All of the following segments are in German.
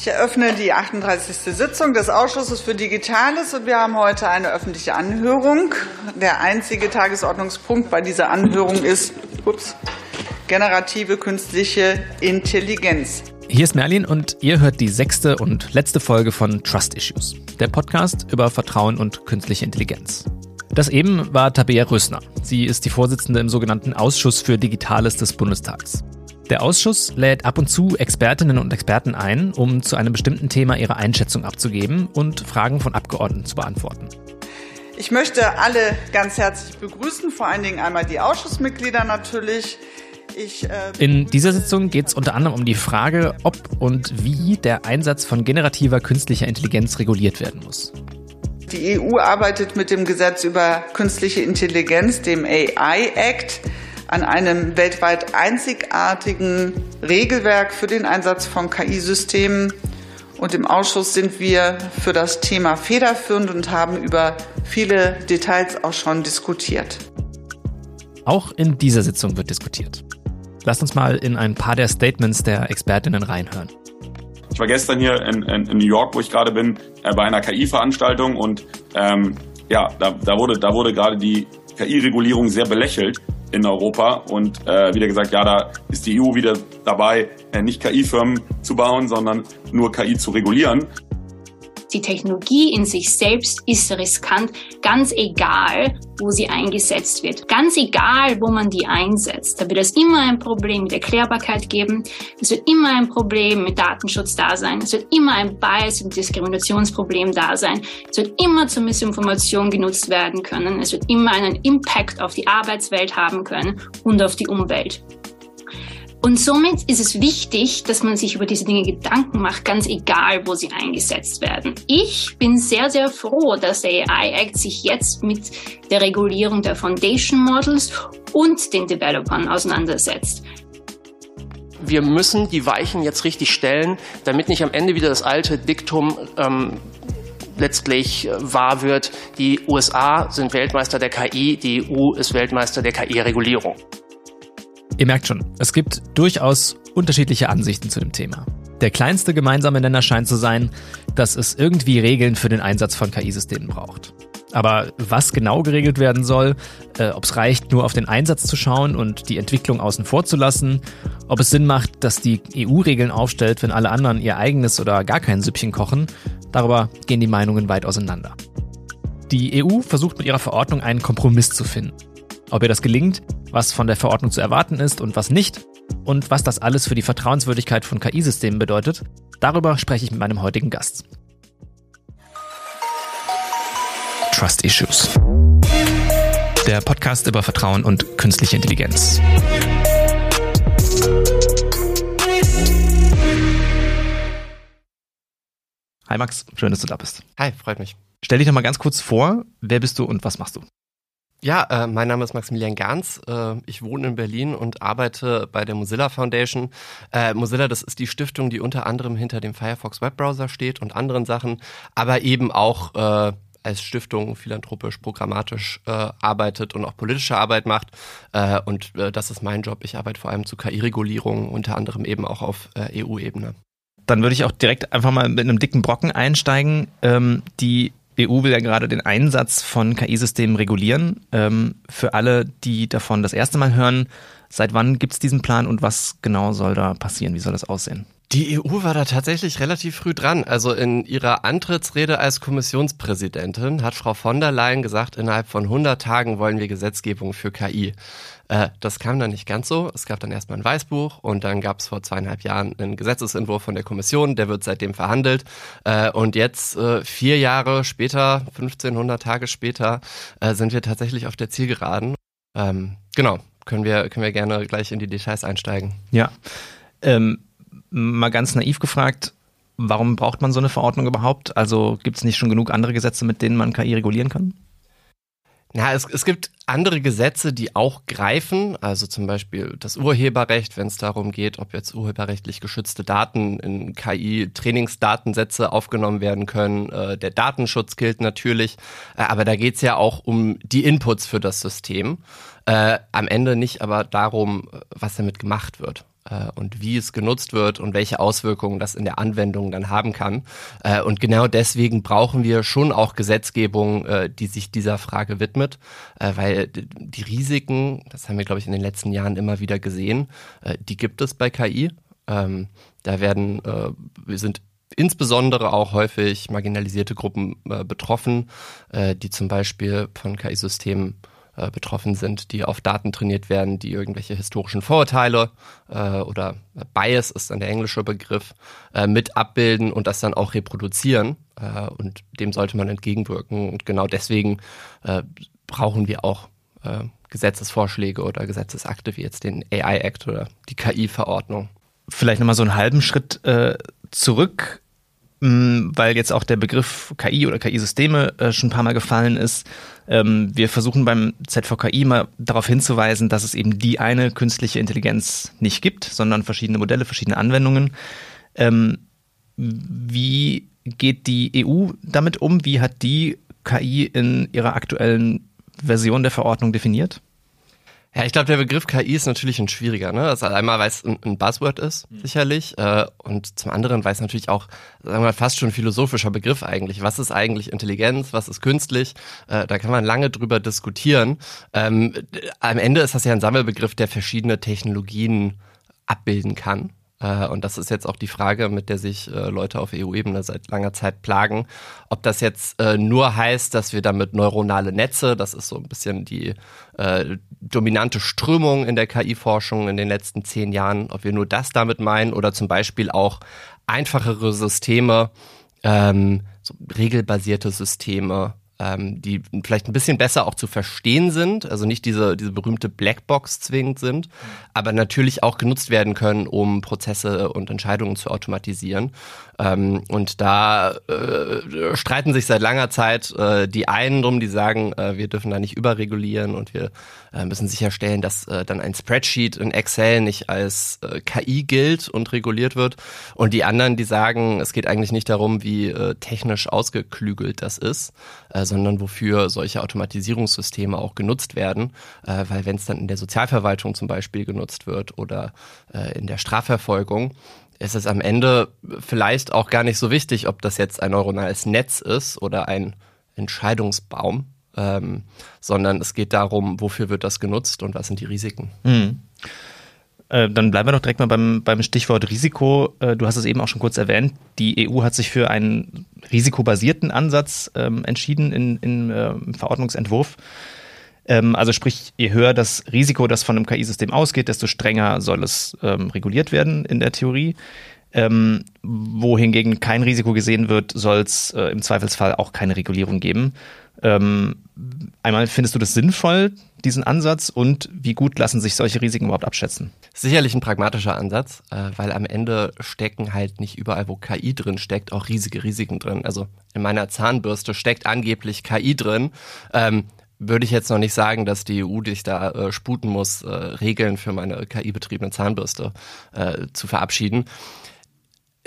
Ich eröffne die 38. Sitzung des Ausschusses für Digitales und wir haben heute eine öffentliche Anhörung. Der einzige Tagesordnungspunkt bei dieser Anhörung ist ups, generative künstliche Intelligenz. Hier ist Merlin und ihr hört die sechste und letzte Folge von Trust Issues, der Podcast über Vertrauen und künstliche Intelligenz. Das eben war Tabea Rösner. Sie ist die Vorsitzende im sogenannten Ausschuss für Digitales des Bundestags. Der Ausschuss lädt ab und zu Expertinnen und Experten ein, um zu einem bestimmten Thema ihre Einschätzung abzugeben und Fragen von Abgeordneten zu beantworten. Ich möchte alle ganz herzlich begrüßen, vor allen Dingen einmal die Ausschussmitglieder natürlich. Ich, äh, In dieser Sitzung geht es unter anderem um die Frage, ob und wie der Einsatz von generativer künstlicher Intelligenz reguliert werden muss. Die EU arbeitet mit dem Gesetz über künstliche Intelligenz, dem AI Act, an einem weltweit einzigartigen Regelwerk für den Einsatz von KI-Systemen. Und im Ausschuss sind wir für das Thema federführend und haben über viele Details auch schon diskutiert. Auch in dieser Sitzung wird diskutiert. Lasst uns mal in ein paar der Statements der Expertinnen reinhören. Ich war gestern hier in, in, in New York, wo ich gerade bin, äh, bei einer KI-Veranstaltung und ähm, ja, da, da wurde, da wurde gerade die KI-Regulierung sehr belächelt in Europa. Und äh, wieder gesagt, ja, da ist die EU wieder dabei, äh, nicht KI-Firmen zu bauen, sondern nur KI zu regulieren. Die Technologie in sich selbst ist riskant, ganz egal, wo sie eingesetzt wird. Ganz egal, wo man die einsetzt. Da wird es immer ein Problem mit Erklärbarkeit geben. Es wird immer ein Problem mit Datenschutz da sein. Es wird immer ein Bias- und Diskriminationsproblem da sein. Es wird immer zur Missinformation genutzt werden können. Es wird immer einen Impact auf die Arbeitswelt haben können und auf die Umwelt. Und somit ist es wichtig, dass man sich über diese Dinge Gedanken macht, ganz egal, wo sie eingesetzt werden. Ich bin sehr, sehr froh, dass der AI Act sich jetzt mit der Regulierung der Foundation Models und den Developern auseinandersetzt. Wir müssen die Weichen jetzt richtig stellen, damit nicht am Ende wieder das alte Diktum ähm, letztlich äh, wahr wird, die USA sind Weltmeister der KI, die EU ist Weltmeister der KI-Regulierung. Ihr merkt schon, es gibt durchaus unterschiedliche Ansichten zu dem Thema. Der kleinste gemeinsame Nenner scheint zu sein, dass es irgendwie Regeln für den Einsatz von KI-Systemen braucht. Aber was genau geregelt werden soll, äh, ob es reicht, nur auf den Einsatz zu schauen und die Entwicklung außen vor zu lassen, ob es Sinn macht, dass die EU Regeln aufstellt, wenn alle anderen ihr eigenes oder gar kein Süppchen kochen, darüber gehen die Meinungen weit auseinander. Die EU versucht mit ihrer Verordnung einen Kompromiss zu finden. Ob ihr das gelingt, was von der Verordnung zu erwarten ist und was nicht und was das alles für die Vertrauenswürdigkeit von KI-Systemen bedeutet, darüber spreche ich mit meinem heutigen Gast. Trust Issues. Der Podcast über Vertrauen und künstliche Intelligenz. Hi Max, schön, dass du da bist. Hi, freut mich. Stell dich doch mal ganz kurz vor, wer bist du und was machst du? Ja, äh, mein Name ist Maximilian Ganz. Äh, ich wohne in Berlin und arbeite bei der Mozilla Foundation. Äh, Mozilla, das ist die Stiftung, die unter anderem hinter dem Firefox Webbrowser steht und anderen Sachen, aber eben auch äh, als Stiftung philanthropisch, programmatisch äh, arbeitet und auch politische Arbeit macht. Äh, und das ist mein Job. Ich arbeite vor allem zu KI-Regulierung, unter anderem eben auch auf EU-Ebene. Dann würde ich auch direkt einfach mal mit einem dicken Brocken einsteigen. Ähm, die EU will ja gerade den Einsatz von KI-Systemen regulieren. Ähm, für alle, die davon das erste Mal hören, seit wann gibt es diesen Plan und was genau soll da passieren? Wie soll das aussehen? Die EU war da tatsächlich relativ früh dran. Also in ihrer Antrittsrede als Kommissionspräsidentin hat Frau von der Leyen gesagt, innerhalb von 100 Tagen wollen wir Gesetzgebung für KI. Äh, das kam dann nicht ganz so. Es gab dann erstmal ein Weißbuch und dann gab es vor zweieinhalb Jahren einen Gesetzesentwurf von der Kommission, der wird seitdem verhandelt. Äh, und jetzt, äh, vier Jahre später, 1500 Tage später, sind wir tatsächlich auf der Zielgeraden. Ähm, genau, können wir, können wir gerne gleich in die Details einsteigen. Ja. Ähm mal ganz naiv gefragt, warum braucht man so eine Verordnung überhaupt? Also gibt es nicht schon genug andere Gesetze, mit denen man KI regulieren kann? Na, es, es gibt andere Gesetze, die auch greifen, also zum Beispiel das Urheberrecht, wenn es darum geht, ob jetzt urheberrechtlich geschützte Daten in KI-Trainingsdatensätze aufgenommen werden können. Äh, der Datenschutz gilt natürlich, äh, aber da geht es ja auch um die Inputs für das System. Äh, am Ende nicht aber darum, was damit gemacht wird. Äh, und wie es genutzt wird und welche Auswirkungen das in der Anwendung dann haben kann. Äh, und genau deswegen brauchen wir schon auch Gesetzgebung, äh, die sich dieser Frage widmet, weil die Risiken, das haben wir, glaube ich, in den letzten Jahren immer wieder gesehen, die gibt es bei KI. Ähm, da werden, wir sind insbesondere auch häufig marginalisierte Gruppen betroffen, die zum Beispiel von KI-Systemen äh, betroffen sind, die auf Daten trainiert werden, die irgendwelche historischen Vorurteile äh, oder Bias ist dann der englische Begriff, äh, mit abbilden und das dann auch reproduzieren. Äh, und dem sollte man entgegenwirken. Und genau deswegen äh, brauchen wir auch Gesetzesvorschläge oder Gesetzesakte wie jetzt den AI Act oder die KI-Verordnung. Vielleicht nochmal so einen halben Schritt zurück weil jetzt auch der Begriff KI oder KI-Systeme äh, schon ein paar Mal gefallen ist. Ähm, wir versuchen beim ZVKI mal darauf hinzuweisen, dass es eben die eine künstliche Intelligenz nicht gibt, sondern verschiedene Modelle, verschiedene Anwendungen. Ähm, wie geht die EU damit um? Wie hat die KI in ihrer aktuellen Version der Verordnung definiert? Ja, ich glaube, der Begriff KI ist natürlich ein schwieriger. Ne? Also einmal, weil es ein, ein Buzzword ist, mhm. sicherlich. Äh, und zum anderen, weil es natürlich auch, sagen wir mal, fast schon ein philosophischer Begriff eigentlich. Was ist eigentlich Intelligenz? Was ist künstlich? Äh, da kann man lange drüber diskutieren. Ähm, am Ende ist das ja ein Sammelbegriff, der verschiedene Technologien abbilden kann. Äh, und das ist jetzt auch die Frage, mit der sich äh, Leute auf EU-Ebene seit langer Zeit plagen. Ob das jetzt äh, nur heißt, dass wir damit neuronale Netze, das ist so ein bisschen die dominante Strömung in der KI-Forschung in den letzten zehn Jahren, ob wir nur das damit meinen oder zum Beispiel auch einfachere Systeme, ähm, so regelbasierte Systeme, ähm, die vielleicht ein bisschen besser auch zu verstehen sind, also nicht diese, diese berühmte Blackbox zwingend sind, aber natürlich auch genutzt werden können, um Prozesse und Entscheidungen zu automatisieren. Ähm, und da äh, streiten sich seit langer Zeit äh, die einen drum, die sagen, äh, wir dürfen da nicht überregulieren und wir äh, müssen sicherstellen, dass äh, dann ein Spreadsheet in Excel nicht als äh, KI gilt und reguliert wird. Und die anderen, die sagen, es geht eigentlich nicht darum, wie technisch ausgeklügelt das ist, äh, sondern wofür solche Automatisierungssysteme auch genutzt werden. Äh, weil wenn es dann in der Sozialverwaltung zum Beispiel genutzt wird oder äh, in der Strafverfolgung, ist es am Ende vielleicht auch gar nicht so wichtig, ob das jetzt ein neuronales Netz ist oder ein Entscheidungsbaum, ähm, sondern es geht darum, wofür wird das genutzt und was sind die Risiken. Mhm. Äh, dann bleiben wir doch direkt mal beim, beim Stichwort Risiko. Äh, du hast es eben auch schon kurz erwähnt. Die EU hat sich für einen risikobasierten Ansatz ähm, entschieden in, in, äh, im Verordnungsentwurf. Ähm, also sprich, je höher das Risiko, das von einem KI-System ausgeht, desto strenger soll es ähm, reguliert werden in der Theorie. Ähm, wohingegen kein Risiko gesehen wird, soll es äh, im Zweifelsfall auch keine Regulierung geben. Ähm, einmal findest du das sinnvoll, diesen Ansatz, und wie gut lassen sich solche Risiken überhaupt abschätzen? Sicherlich ein pragmatischer Ansatz, äh, weil am Ende stecken halt nicht überall, wo KI drin steckt, auch riesige Risiken drin. Also in meiner Zahnbürste steckt angeblich KI drin. Ähm, würde ich jetzt noch nicht sagen, dass die EU sich da äh, sputen muss, äh, Regeln für meine KI-betriebene Zahnbürste äh, zu verabschieden.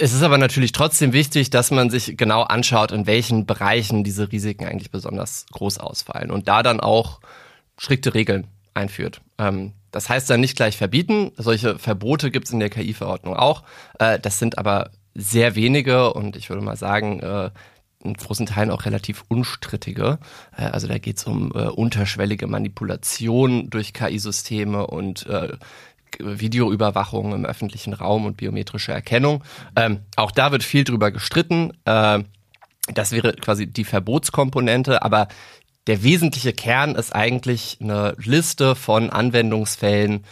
Es ist aber natürlich trotzdem wichtig, dass man sich genau anschaut, in welchen Bereichen diese Risiken eigentlich besonders groß ausfallen und da dann auch strikte Regeln einführt. Ähm, das heißt dann nicht gleich verbieten. Solche Verbote gibt es in der KI-Verordnung auch. Äh, das sind aber sehr wenige und ich würde mal sagen, äh, in großen Teilen auch relativ unstrittige. Äh, also da geht es um äh, unterschwellige Manipulation durch KI-Systeme und äh, Videoüberwachung im öffentlichen Raum und biometrische Erkennung. Ähm, auch da wird viel drüber gestritten. Äh, das wäre quasi die Verbotskomponente, aber der wesentliche Kern ist eigentlich eine Liste von Anwendungsfällen,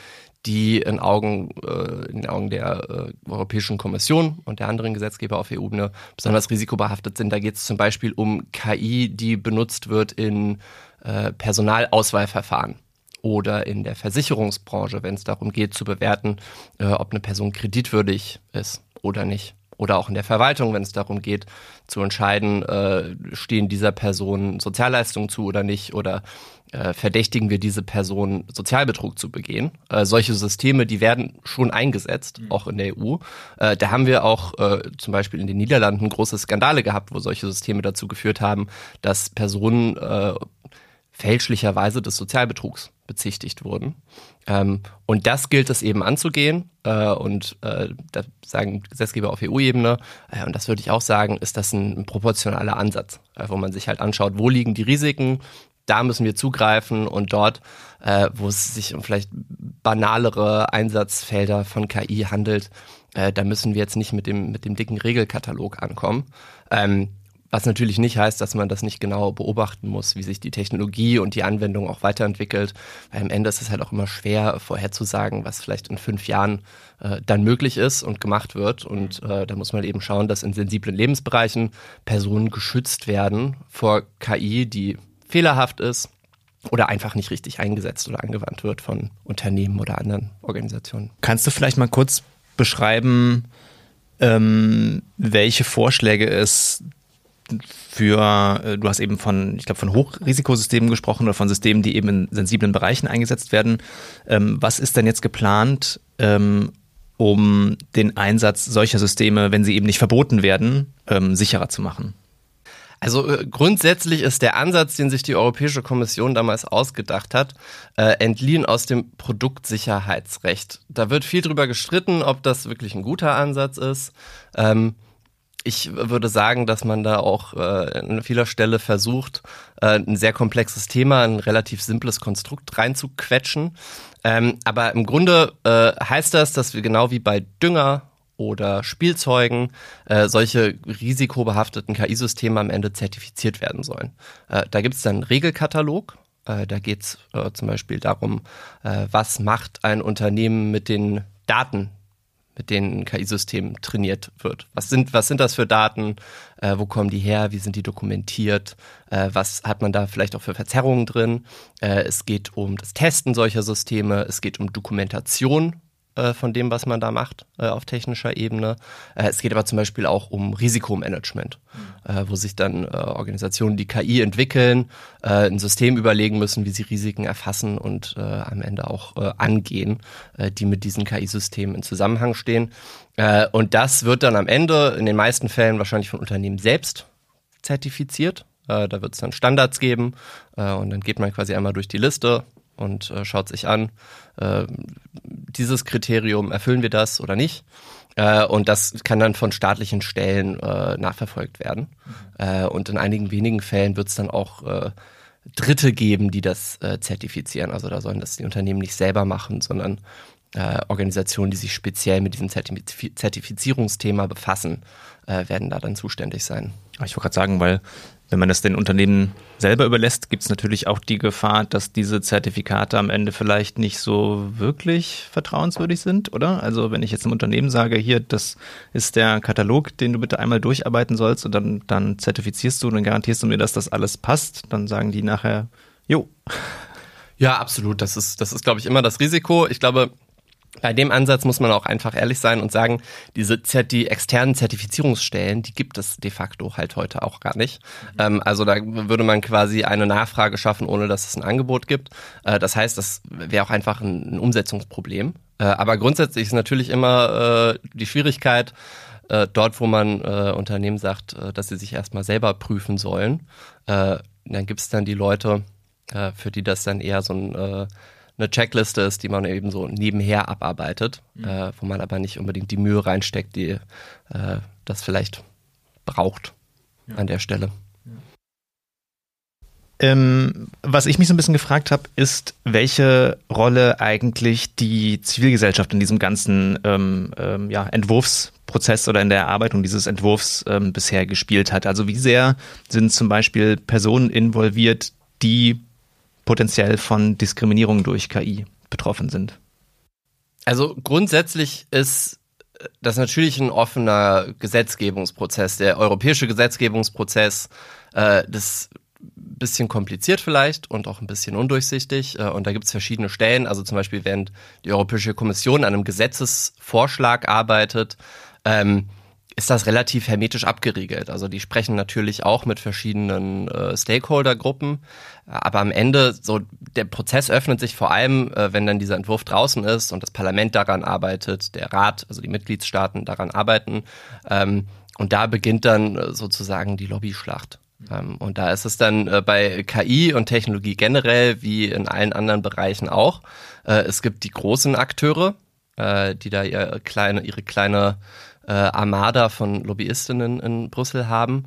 die in, Augen, äh, in den Augen der äh, Europäischen Kommission und der anderen Gesetzgeber auf EU-Ebene besonders risikobehaftet sind. Da geht es zum Beispiel um KI, die benutzt wird in äh, Personalauswahlverfahren oder in der Versicherungsbranche, wenn es darum geht zu bewerten, äh, ob eine Person kreditwürdig ist oder nicht oder auch in der Verwaltung, wenn es darum geht, zu entscheiden, äh, stehen dieser Person Sozialleistungen zu oder nicht oder äh, verdächtigen wir diese Person, Sozialbetrug zu begehen. Äh, solche Systeme, die werden schon eingesetzt, mhm. auch in der EU. Äh, da haben wir auch äh, zum Beispiel in den Niederlanden große Skandale gehabt, wo solche Systeme dazu geführt haben, dass Personen äh, fälschlicherweise des Sozialbetrugs bezichtigt wurden. Ähm, und das gilt es eben anzugehen. Äh, und äh, da sagen Gesetzgeber auf EU-Ebene, äh, und das würde ich auch sagen, ist das ein, ein proportionaler Ansatz, äh, wo man sich halt anschaut, wo liegen die Risiken, da müssen wir zugreifen und dort, äh, wo es sich um vielleicht banalere Einsatzfelder von KI handelt, äh, da müssen wir jetzt nicht mit dem, mit dem dicken Regelkatalog ankommen. Ähm, was natürlich nicht heißt, dass man das nicht genau beobachten muss, wie sich die Technologie und die Anwendung auch weiterentwickelt. Weil am Ende ist es halt auch immer schwer vorherzusagen, was vielleicht in fünf Jahren äh, dann möglich ist und gemacht wird. Und äh, da muss man eben schauen, dass in sensiblen Lebensbereichen Personen geschützt werden vor KI, die fehlerhaft ist oder einfach nicht richtig eingesetzt oder angewandt wird von Unternehmen oder anderen Organisationen. Kannst du vielleicht mal kurz beschreiben, ähm, welche Vorschläge es für, äh, du hast eben von, ich glaube, von Hochrisikosystemen gesprochen oder von Systemen, die eben in sensiblen Bereichen eingesetzt werden. Ähm, was ist denn jetzt geplant, ähm, um den Einsatz solcher Systeme, wenn sie eben nicht verboten werden, ähm, sicherer zu machen? Also äh, grundsätzlich ist der Ansatz, den sich die Europäische Kommission damals ausgedacht hat, äh, entliehen aus dem Produktsicherheitsrecht. Da wird viel drüber gestritten, ob das wirklich ein guter Ansatz ist. Ähm, ich würde sagen, dass man da auch äh, an vieler Stelle versucht, äh, ein sehr komplexes Thema, ein relativ simples Konstrukt reinzuquetschen. Ähm, aber im Grunde äh, heißt das, dass wir genau wie bei Dünger oder Spielzeugen äh, solche risikobehafteten KI-Systeme am Ende zertifiziert werden sollen. Äh, da gibt es dann einen Regelkatalog. Äh, da geht es äh, zum Beispiel darum, äh, was macht ein Unternehmen mit den Daten, mit denen ein KI-System trainiert wird. Was sind, was sind das für Daten? Äh, wo kommen die her? Wie sind die dokumentiert? Äh, was hat man da vielleicht auch für Verzerrungen drin? Äh, es geht um das Testen solcher Systeme. Es geht um Dokumentation äh, von dem, was man da macht äh, auf technischer Ebene. Äh, es geht aber zum Beispiel auch um Risikomanagement, mhm. wo sich dann Organisationen, die KI entwickeln, ein System überlegen müssen, wie sie Risiken erfassen und am Ende auch angehen, die mit diesen KI-Systemen in Zusammenhang stehen. und das wird dann am Ende in den meisten Fällen wahrscheinlich von Unternehmen selbst zertifiziert. da wird es dann Standards geben und dann geht man quasi einmal durch die Liste und äh, schaut sich an, äh, dieses Kriterium erfüllen wir das oder nicht. Äh, und das kann dann von staatlichen Stellen äh, nachverfolgt werden. Mhm. und in einigen wenigen Fällen wird es dann auch äh, Dritte geben, die das äh, zertifizieren. Also da sollen das die Unternehmen nicht selber machen, sondern äh, Organisationen, die sich speziell mit diesem Zertif Zertifizierungsthema befassen, äh, werden da dann zuständig sein. Ich wollte gerade sagen, weil wenn man das den Unternehmen selber überlässt, gibt es natürlich auch die Gefahr, dass diese Zertifikate am Ende vielleicht nicht so wirklich vertrauenswürdig sind, oder? Also wenn ich jetzt einem Unternehmen sage, hier, das ist der Katalog, den du bitte einmal durcharbeiten sollst und dann, dann zertifizierst du und dann garantierst du mir, dass das alles passt, dann sagen die nachher, jo. Ja, absolut. Das ist, das ist, glaube ich, immer das Risiko. Ich glaube, bei dem Ansatz muss man auch einfach ehrlich sein und sagen, diese die externen Zertifizierungsstellen, die gibt es de facto halt heute auch gar nicht. Mhm. Ähm, also da würde man quasi eine Nachfrage schaffen, ohne dass es ein Angebot gibt. Äh, das heißt, das wäre auch einfach ein, ein Umsetzungsproblem. Äh, aber grundsätzlich ist natürlich immer äh, die Schwierigkeit, äh, dort, wo man äh, Unternehmen sagt, äh, dass sie sich erstmal selber prüfen sollen, dann gibt es dann die Leute, für die das dann eher so ein eine Checkliste ist, die man eben so nebenher abarbeitet, mhm. äh, wo man aber nicht unbedingt die Mühe reinsteckt, die äh, das vielleicht braucht ja. an der Stelle. Ähm, was ich mich so ein bisschen gefragt habe, ist, welche Rolle eigentlich die Zivilgesellschaft in diesem ganzen ähm, ähm, ja, Entwurfsprozess oder in der Erarbeitung dieses Entwurfs ähm, bisher gespielt hat. Also wie sehr sind zum Beispiel Personen involviert, die potenziell von Diskriminierung durch KI betroffen sind? Also grundsätzlich ist das natürlich ein offener Gesetzgebungsprozess. Der europäische Gesetzgebungsprozess, äh, das bisschen kompliziert vielleicht und auch ein bisschen undurchsichtig. Äh, und da gibt es verschiedene Stellen. Also zum Beispiel, während die Europäische Kommission an einem Gesetzesvorschlag arbeitet, ähm, ist das relativ hermetisch abgeriegelt. Also die sprechen natürlich auch mit verschiedenen äh, Stakeholder-Gruppen, aber am Ende so der Prozess öffnet sich vor allem, äh, wenn dann dieser Entwurf draußen ist und das Parlament daran arbeitet, der Rat, also die Mitgliedstaaten daran arbeiten. Ähm, und da beginnt dann äh, sozusagen die Lobbyschlacht. Ähm, und da ist es dann äh, bei KI und Technologie generell wie in allen anderen Bereichen auch. Äh, es gibt die großen Akteure, äh, die da ihre kleine, ihre kleine Armada von Lobbyistinnen in Brüssel haben.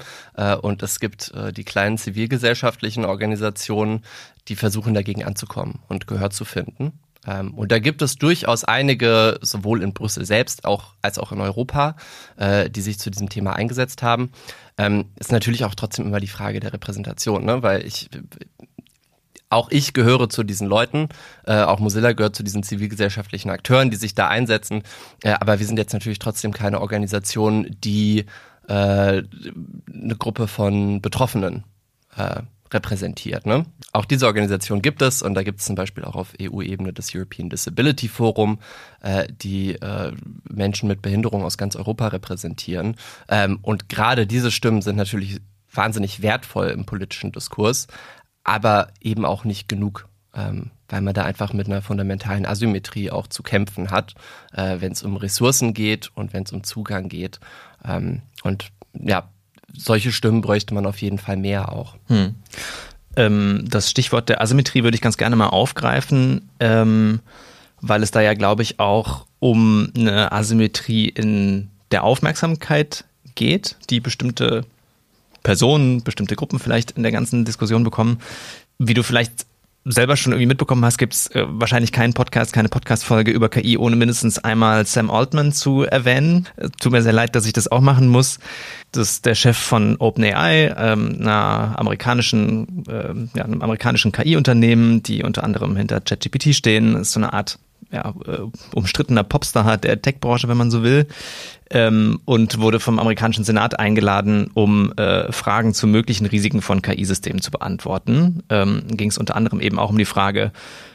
und es gibt die kleinen zivilgesellschaftlichen Organisationen, die versuchen dagegen anzukommen und Gehör zu finden. Ähm, und da gibt es durchaus einige, sowohl in Brüssel selbst auch, als auch in Europa, äh, die sich zu diesem Thema eingesetzt haben. Ähm, ist natürlich auch trotzdem immer die Frage der Repräsentation, ne? weil ich auch ich gehöre zu diesen Leuten, äh, auch Mozilla gehört zu diesen zivilgesellschaftlichen Akteuren, die sich da einsetzen. Äh, aber wir sind jetzt natürlich trotzdem keine Organisation, die äh, eine Gruppe von Betroffenen äh, repräsentiert. Ne? Auch diese Organisation gibt es und da gibt es zum Beispiel auch auf EU-Ebene das European Disability Forum, äh, die äh, Menschen mit Behinderung aus ganz Europa repräsentieren. Ähm, und gerade diese Stimmen sind natürlich wahnsinnig wertvoll im politischen Diskurs, aber eben auch nicht genug. Ähm, weil man da einfach mit einer fundamentalen Asymmetrie auch zu kämpfen hat, äh, wenn es um Ressourcen geht und wenn es um Zugang geht. Ähm, und ja, solche Stimmen bräuchte man auf jeden Fall mehr auch. Hm. Ähm, das Stichwort der Asymmetrie würde ich ganz gerne mal aufgreifen, ähm, weil es da ja, glaube ich, auch um eine Asymmetrie in der Aufmerksamkeit geht, die bestimmte Personen, bestimmte Gruppen vielleicht in der ganzen Diskussion bekommen. Wie du vielleicht selber schon irgendwie mitbekommen hast, gibt es äh, wahrscheinlich keinen Podcast, keine Podcast-Folge über KI, ohne mindestens einmal Sam Altman zu erwähnen. Äh, tut mir sehr leid, dass ich das auch machen muss. Das ist der Chef von OpenAI, ähm, einer amerikanischen, äh, ja, einem amerikanischen KI-Unternehmen, die unter anderem hinter ChatGPT stehen. Das ist so eine Art ja, äh, umstrittener Popstar der Tech-Branche, wenn man so will, ähm, und wurde vom amerikanischen Senat eingeladen, um äh, Fragen zu möglichen Risiken von KI-Systemen zu beantworten. Ähm, Ging es unter anderem eben auch um die Frage,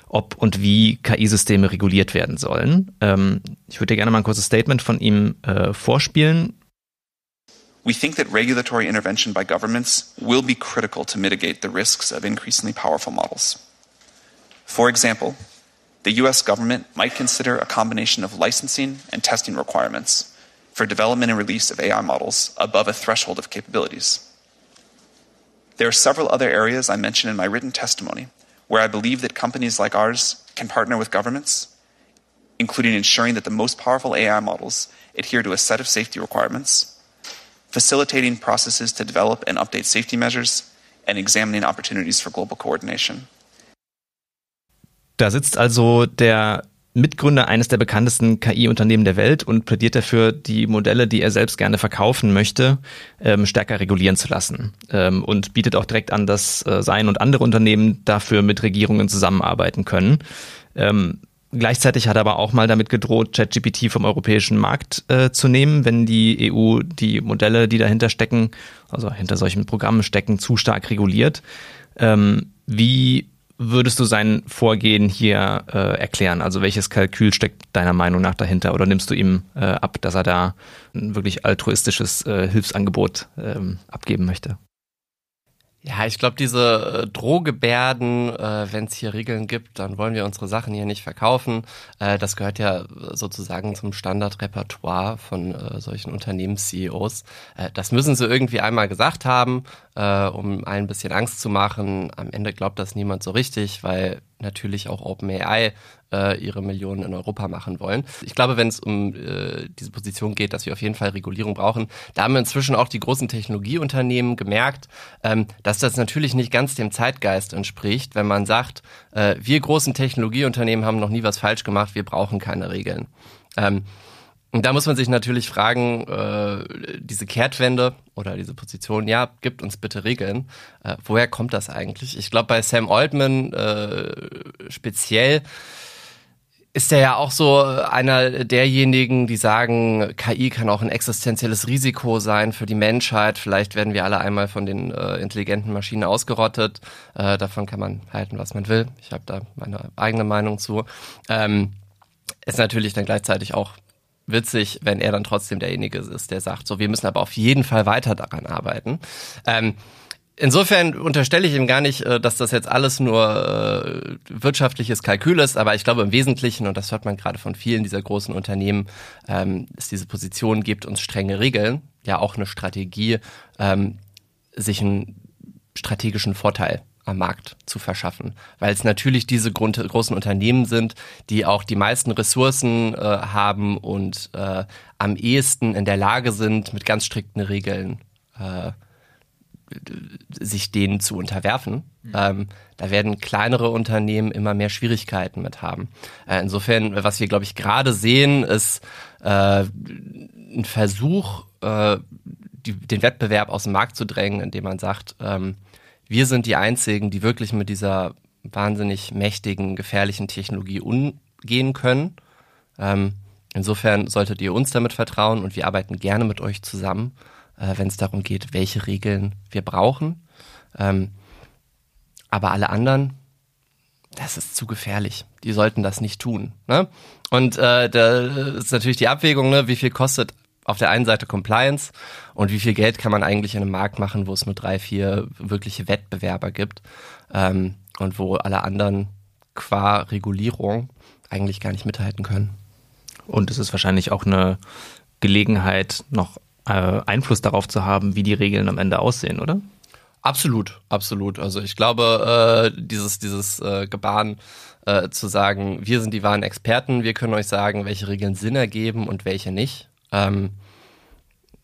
ob und wie KI-Systeme reguliert werden sollen. Ähm, ich würde dir gerne mal ein kurzes Statement von ihm äh, vorspielen. We think that regulatory intervention by governments will be critical to mitigate the risks of increasingly powerful models. For example, the US government might consider a combination of licensing and testing requirements for development and release of AI models above a threshold of capabilities. There are several other areas I mentioned in my written testimony where I believe that companies like ours can partner with governments, including ensuring that the most powerful AI models adhere to a set of safety requirements, facilitating processes to develop and update safety measures, and examining opportunities for global coordination. Da sitzt also der Mitgründer eines der bekanntesten KI-Unternehmen der Welt und plädiert dafür, die Modelle, die er selbst gerne verkaufen möchte, ähm, stärker regulieren zu lassen. Ähm, und bietet auch direkt an, dass äh, sein und andere Unternehmen dafür mit Regierungen zusammenarbeiten können. Ähm, gleichzeitig hat er aber auch mal damit gedroht, ChatGPT vom europäischen Markt äh, zu nehmen, wenn die EU die Modelle, die dahinter stecken, also hinter solchen Programmen stecken, zu stark reguliert. Ähm, wie würdest du sein Vorgehen hier äh, erklären? Also welches Kalkül steckt deiner Meinung nach dahinter? Oder nimmst du ihm äh, ab, dass er da ein wirklich altruistisches äh, Hilfsangebot ähm, abgeben möchte? Ja, ich glaube, diese äh, Drohgebärden, äh, wenn es hier Regeln gibt, dann wollen wir unsere Sachen hier nicht verkaufen. Äh, das gehört ja sozusagen zum Standardrepertoire von äh, solchen Unternehmens-CEOs. Äh, das müssen sie irgendwie einmal gesagt haben, äh, um ein bisschen Angst zu machen. Am Ende glaubt das niemand so richtig, weil natürlich auch OpenAI äh, ihre Millionen in Europa machen wollen. Ich glaube, wenn es um äh, diese Position geht, dass wir auf jeden Fall Regulierung brauchen, da haben inzwischen auch die großen Technologieunternehmen gemerkt, ähm, dass das natürlich nicht ganz dem Zeitgeist entspricht, wenn man sagt, äh, wir großen Technologieunternehmen haben noch nie was falsch gemacht, wir brauchen keine Regeln. Ähm, und da muss man sich natürlich fragen, äh, diese Kehrtwende oder diese Position, ja, gibt uns bitte Regeln. Äh, woher kommt das eigentlich? Ich glaube, bei Sam Altman äh, speziell ist er ja auch so einer derjenigen, die sagen, KI kann auch ein existenzielles Risiko sein für die Menschheit. Vielleicht werden wir alle einmal von den äh, intelligenten Maschinen ausgerottet. Äh, davon kann man halten, was man will. Ich habe da meine eigene Meinung zu. Ähm, ist natürlich dann gleichzeitig auch witzig, wenn er dann trotzdem derjenige ist, der sagt, so, wir müssen aber auf jeden Fall weiter daran arbeiten. Ähm, Insofern unterstelle ich ihm gar nicht, äh, dass das jetzt alles nur äh, wirtschaftliches Kalkül ist, aber ich glaube im Wesentlichen, und das hört man gerade von vielen dieser großen Unternehmen, ähm, es diese Position gibt uns strenge Regeln, ja auch eine Strategie, ähm, sich ein strategischen Vorteil am Markt zu verschaffen, weil es natürlich diese Grund großen Unternehmen sind, die auch die meisten Ressourcen äh, haben und äh, am ehesten in der Lage sind, mit ganz strikten Regeln äh, sich denen zu unterwerfen. Mhm. Ähm, da werden kleinere Unternehmen immer mehr Schwierigkeiten mit haben. Äh, insofern, was wir, glaube ich, gerade sehen, ist äh, ein Versuch, äh, die, den Wettbewerb aus dem Markt zu drängen, indem man sagt, ähm, wir sind die Einzigen, die wirklich mit dieser wahnsinnig mächtigen, gefährlichen Technologie umgehen können. Ähm, insofern solltet ihr uns damit vertrauen und wir arbeiten gerne mit euch zusammen, äh, wenn es darum geht, welche Regeln wir brauchen. Ähm, aber alle anderen, das ist zu gefährlich. Die sollten das nicht tun. Ne? Und äh, da ist natürlich die Abwägung, ne? wie viel kostet auf der einen Seite Compliance und wie viel Geld kann man eigentlich in einem Markt machen, wo es nur drei, vier wirkliche Wettbewerber gibt ähm, und wo alle anderen qua Regulierung eigentlich gar nicht mithalten können. Und es ist wahrscheinlich auch eine Gelegenheit, noch äh, Einfluss darauf zu haben, wie die Regeln am Ende aussehen, oder? Absolut, absolut. Also ich glaube, äh, dieses, dieses äh, Gebaren äh, zu sagen, wir sind die wahren Experten, wir können euch sagen, welche Regeln Sinn ergeben und welche nicht. Ähm,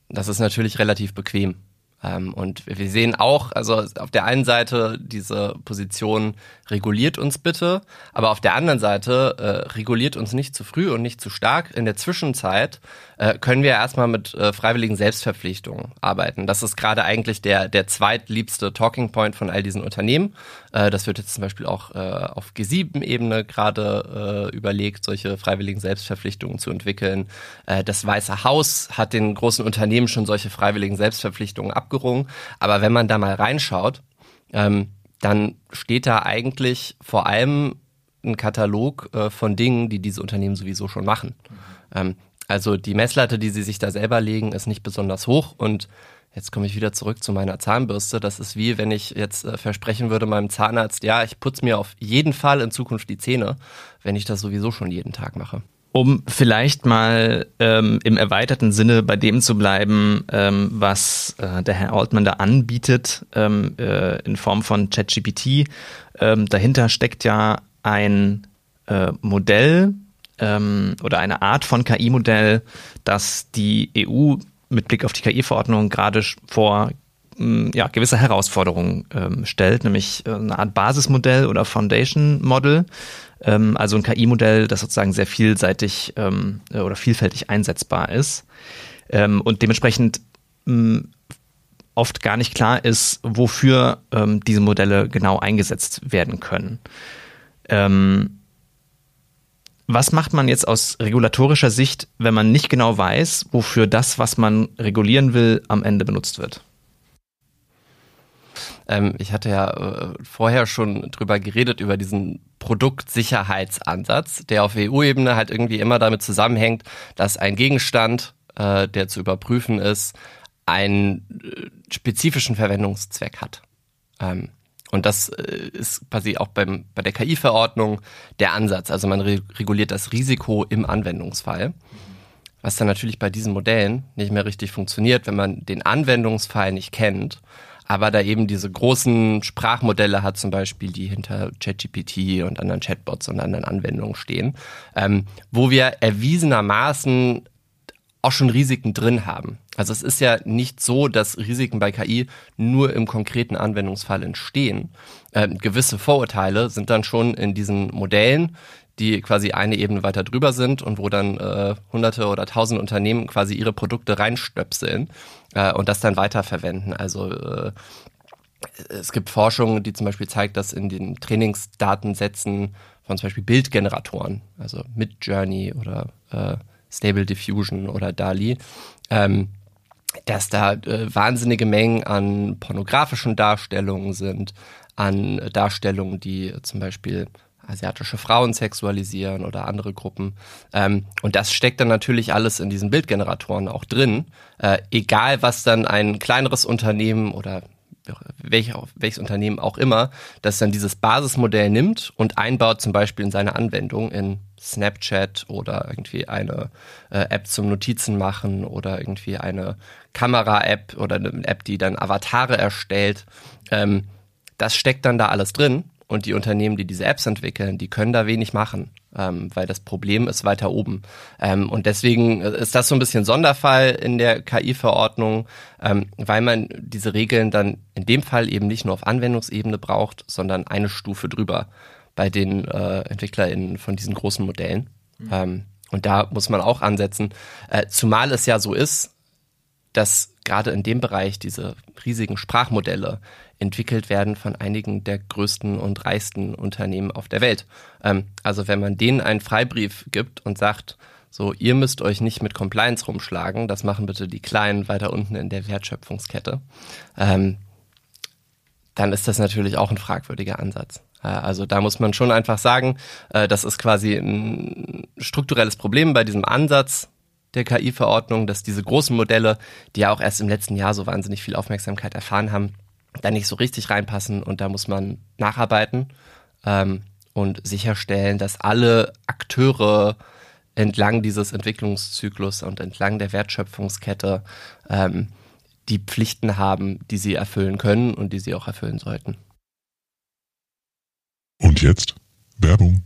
das ist natürlich relativ bequem. Ähm, und wir sehen auch, also auf der einen Seite diese Position reguliert uns bitte, aber auf der anderen Seite äh, reguliert uns nicht zu früh und nicht zu stark. In der Zwischenzeit äh, können wir erstmal mit äh, freiwilligen Selbstverpflichtungen arbeiten. Das ist gerade eigentlich der, der zweitliebste Talking Point von all diesen Unternehmen. Äh, das wird jetzt zum Beispiel auch äh, auf G7-Ebene gerade äh, überlegt, solche freiwilligen Selbstverpflichtungen zu entwickeln. Äh, das Weiße Haus hat den großen Unternehmen schon solche freiwilligen Selbstverpflichtungen abgerungen. Aber wenn man da mal reinschaut, ähm, dann steht da eigentlich vor allem ein Katalog äh, von Dingen, die diese Unternehmen sowieso schon machen. Mhm. Ähm, also die Messlatte, die sie sich da selber legen, ist nicht besonders hoch und Jetzt komme ich wieder zurück zu meiner Zahnbürste. Das ist wie, wenn ich jetzt äh, versprechen würde meinem Zahnarzt, ja, ich putze mir auf jeden Fall in Zukunft die Zähne, wenn ich das sowieso schon jeden Tag mache. Um vielleicht mal ähm, im erweiterten Sinne bei dem zu bleiben, ähm, was äh, der Herr Altman da anbietet ähm, äh, in Form von ChatGPT. Ähm, dahinter steckt ja ein äh, Modell ähm, oder eine Art von KI-Modell, das die EU mit Blick auf die KI-Verordnung gerade vor mm, ja, gewisse Herausforderungen ähm, stellt, nämlich äh, eine Art Basismodell oder Foundation Model, ähm, also ein KI-Modell, das sozusagen sehr vielseitig ähm, äh, oder vielfältig einsetzbar ist ähm, und dementsprechend mh, mm, oft gar nicht klar ist, wofür ähm, diese Modelle genau eingesetzt werden können. Was macht man jetzt aus regulatorischer Sicht, wenn man nicht genau weiß, wofür das, was man regulieren will, am Ende benutzt wird? Ähm, ich hatte ja äh, vorher schon drüber geredet, über diesen Produktsicherheitsansatz, der auf EU-Ebene halt irgendwie immer damit zusammenhängt, dass ein Gegenstand, äh, der zu überprüfen ist, einen äh, spezifischen Verwendungszweck hat. Ähm, und das äh, ist quasi auch beim, bei der KI-Verordnung der Ansatz. Also man re reguliert das Risiko im Anwendungsfall. Was dann natürlich bei diesen Modellen nicht mehr richtig funktioniert, wenn man den Anwendungsfall nicht kennt, aber da eben diese großen Sprachmodelle hat, zum Beispiel, die hinter ChatGPT und anderen Chatbots und anderen Anwendungen stehen, ähm, wo wir erwiesenermaßen auch schon Risiken drin haben. Also es ist ja nicht so, dass Risiken bei KI nur im konkreten Anwendungsfall entstehen. Ähm, gewisse Vorurteile sind dann schon in diesen Modellen, die quasi eine Ebene weiter drüber sind und wo dann äh, hunderte oder tausend Unternehmen quasi ihre Produkte reinstöpseln äh, und das dann weiterverwenden. Also äh, es gibt Forschung, die zum Beispiel zeigt, dass in den Trainingsdatensätzen von zum Beispiel Bildgeneratoren, also Midjourney oder äh, Stable Diffusion oder DALI, ähm, dass da äh, wahnsinnige Mengen an pornografischen Darstellungen sind, an Darstellungen, die zum Beispiel asiatische Frauen sexualisieren oder andere Gruppen. Ähm, und das steckt dann natürlich alles in diesen Bildgeneratoren auch drin. Äh, egal, was dann ein kleineres Unternehmen oder welch, welches Unternehmen auch immer, das dann dieses Basismodell nimmt und einbaut zum Beispiel in seine Anwendung in Snapchat oder irgendwie eine äh, App zum Notizen machen oder irgendwie eine Kamera-App oder eine App, die dann Avatare erstellt. Ähm, das steckt dann da alles drin und die Unternehmen, die diese Apps entwickeln, die können da wenig machen, ähm, weil das Problem ist weiter oben. Ähm, und deswegen ist das so ein bisschen Sonderfall in der KI-Verordnung, ähm, weil man diese Regeln dann in dem Fall eben nicht nur auf Anwendungsebene braucht, sondern eine Stufe drüber bei den äh, EntwicklerInnen von diesen großen Modellen. Mhm. Ähm, und da muss man auch ansetzen, äh, zumal es ja so ist, dass gerade in dem Bereich diese riesigen Sprachmodelle entwickelt werden von einigen der größten und reichsten Unternehmen auf der Welt. Ähm, also wenn man denen einen Freibrief gibt und sagt, so, ihr müsst euch nicht mit Compliance rumschlagen, das machen bitte die Kleinen weiter unten in der Wertschöpfungskette, ähm, dann ist das natürlich auch ein fragwürdiger Ansatz. Äh, also da muss man schon einfach sagen, äh, das ist quasi ein strukturelles Problem bei diesem Ansatz der KI-Verordnung, dass diese großen Modelle, die ja auch erst im letzten Jahr so wahnsinnig viel Aufmerksamkeit erfahren haben, da nicht so richtig reinpassen und da muss man nacharbeiten ähm, und sicherstellen, dass alle Akteure entlang dieses Entwicklungszyklus und entlang der Wertschöpfungskette ähm, die Pflichten haben, die sie erfüllen können und die sie auch erfüllen sollten. Und jetzt Werbung.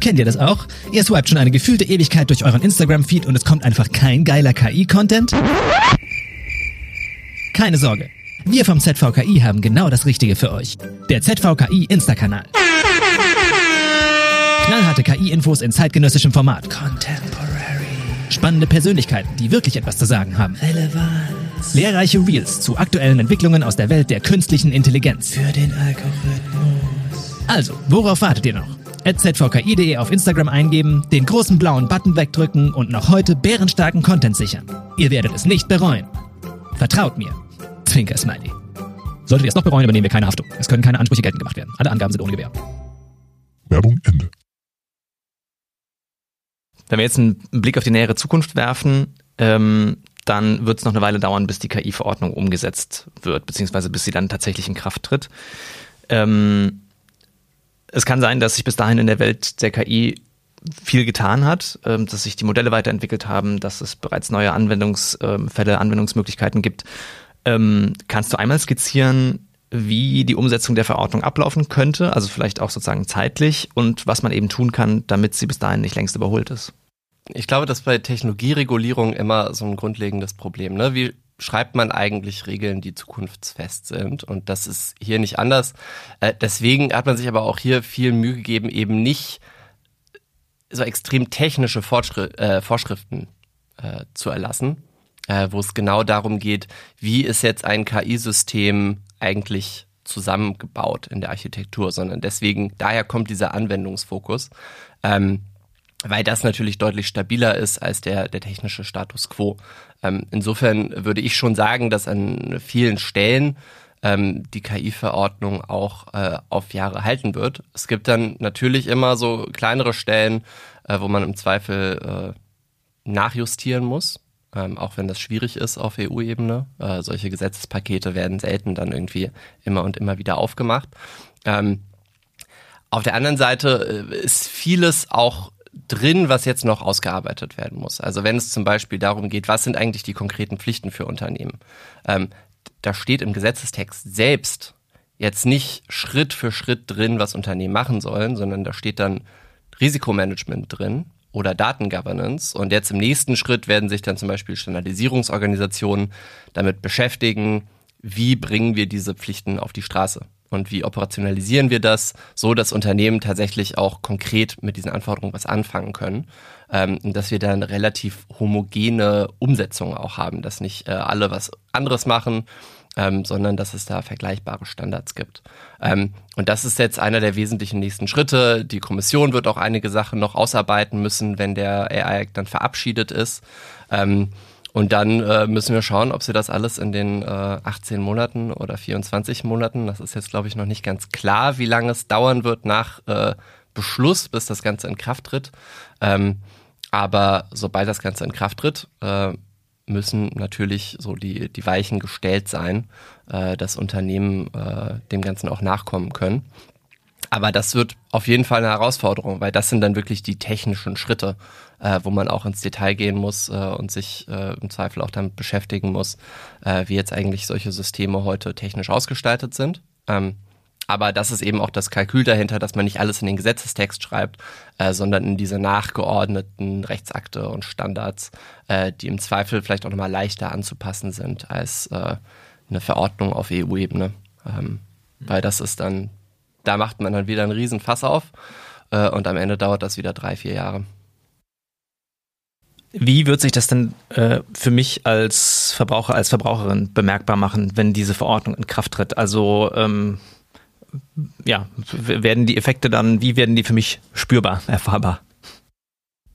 Kennt ihr das auch? Ihr swiped schon eine gefühlte Ewigkeit durch euren Instagram-Feed und es kommt einfach kein geiler KI-Content? Keine Sorge. Wir vom ZVKI haben genau das Richtige für euch. Der ZVKI Insta-Kanal. Knallharte KI-Infos in zeitgenössischem Format. Contemporary. Spannende Persönlichkeiten, die wirklich etwas zu sagen haben. Relevanz. Lehrreiche Reels zu aktuellen Entwicklungen aus der Welt der künstlichen Intelligenz. Für den Algorithmus. Also, worauf wartet ihr noch? ZVKI.de auf Instagram eingeben, den großen blauen Button wegdrücken und noch heute bärenstarken Content sichern. Ihr werdet es nicht bereuen. Vertraut mir. Zwinker Smiley. Solltet ihr es noch bereuen, übernehmen wir keine Haftung. Es können keine Ansprüche geltend gemacht werden. Alle Angaben sind ohne Gewähr. Werbung Ende. Wenn wir jetzt einen Blick auf die nähere Zukunft werfen, ähm, dann wird es noch eine Weile dauern, bis die KI-Verordnung umgesetzt wird, beziehungsweise bis sie dann tatsächlich in Kraft tritt. Ähm, es kann sein, dass sich bis dahin in der Welt der KI viel getan hat, ähm, dass sich die Modelle weiterentwickelt haben, dass es bereits neue Anwendungsfälle, Anwendungsmöglichkeiten gibt. Ähm, kannst du einmal skizzieren, wie die Umsetzung der Verordnung ablaufen könnte, also vielleicht auch sozusagen zeitlich und was man eben tun kann, damit sie bis dahin nicht längst überholt ist? Ich glaube, das bei Technologieregulierung immer so ein grundlegendes Problem. Ne? Wie schreibt man eigentlich Regeln, die zukunftsfest sind. Und das ist hier nicht anders. Äh, deswegen hat man sich aber auch hier viel Mühe gegeben, eben nicht so extrem technische äh, Vorschriften äh, zu erlassen, äh, wo es genau darum geht, wie ist jetzt ein KI-System eigentlich zusammengebaut in der Architektur, sondern deswegen, daher kommt dieser Anwendungsfokus. Ähm, weil das natürlich deutlich stabiler ist als der, der technische Status quo. Ähm, insofern würde ich schon sagen, dass an vielen Stellen ähm, die KI-Verordnung auch äh, auf Jahre halten wird. Es gibt dann natürlich immer so kleinere Stellen, äh, wo man im Zweifel äh, nachjustieren muss. Ähm, auch wenn das schwierig ist auf EU-Ebene. Äh, solche Gesetzespakete werden selten dann irgendwie immer und immer wieder aufgemacht. Ähm, auf der anderen Seite äh, ist vieles auch drin, was jetzt noch ausgearbeitet werden muss. Also wenn es zum Beispiel darum geht, was sind eigentlich die konkreten Pflichten für Unternehmen? Ähm, da steht im Gesetzestext selbst jetzt nicht Schritt für Schritt drin, was Unternehmen machen sollen, sondern da steht dann Risikomanagement drin oder Datengovernance. Und jetzt im nächsten Schritt werden sich dann zum Beispiel Standardisierungsorganisationen damit beschäftigen, wie bringen wir diese Pflichten auf die Straße und wie operationalisieren wir das, so dass Unternehmen tatsächlich auch konkret mit diesen Anforderungen was anfangen können. Ähm, dass wir dann relativ homogene Umsetzungen auch haben, dass nicht äh, alle was anderes machen, ähm, sondern dass es da vergleichbare Standards gibt. Ähm, und das ist jetzt einer der wesentlichen nächsten Schritte. Die Kommission wird auch einige Sachen noch ausarbeiten müssen, wenn der AI-Act dann verabschiedet ist. Ähm, und dann äh, müssen wir schauen, ob sie das alles in den äh, 18 Monaten oder 24 Monaten, das ist jetzt, glaube ich, noch nicht ganz klar, wie lange es dauern wird nach äh, Beschluss, bis das Ganze in Kraft tritt. Ähm, aber sobald das Ganze in Kraft tritt, äh, müssen natürlich so die, die Weichen gestellt sein, äh, dass Unternehmen äh, dem Ganzen auch nachkommen können. Aber das wird auf jeden Fall eine Herausforderung, weil das sind dann wirklich die technischen Schritte, äh, wo man auch ins Detail gehen muss äh, und sich äh, im Zweifel auch damit beschäftigen muss, äh, wie jetzt eigentlich solche Systeme heute technisch ausgestaltet sind. Ähm, aber das ist eben auch das Kalkül dahinter, dass man nicht alles in den Gesetzestext schreibt, äh, sondern in diese nachgeordneten Rechtsakte und Standards, äh, die im Zweifel vielleicht auch nochmal leichter anzupassen sind als äh, eine Verordnung auf EU-Ebene. Ähm, weil das ist dann, da macht man dann wieder einen riesen Fass auf äh, und am Ende dauert das wieder drei, vier Jahre. Wie wird sich das denn äh, für mich als Verbraucher, als Verbraucherin bemerkbar machen, wenn diese Verordnung in Kraft tritt? Also ähm, ja, werden die Effekte dann, wie werden die für mich spürbar, erfahrbar?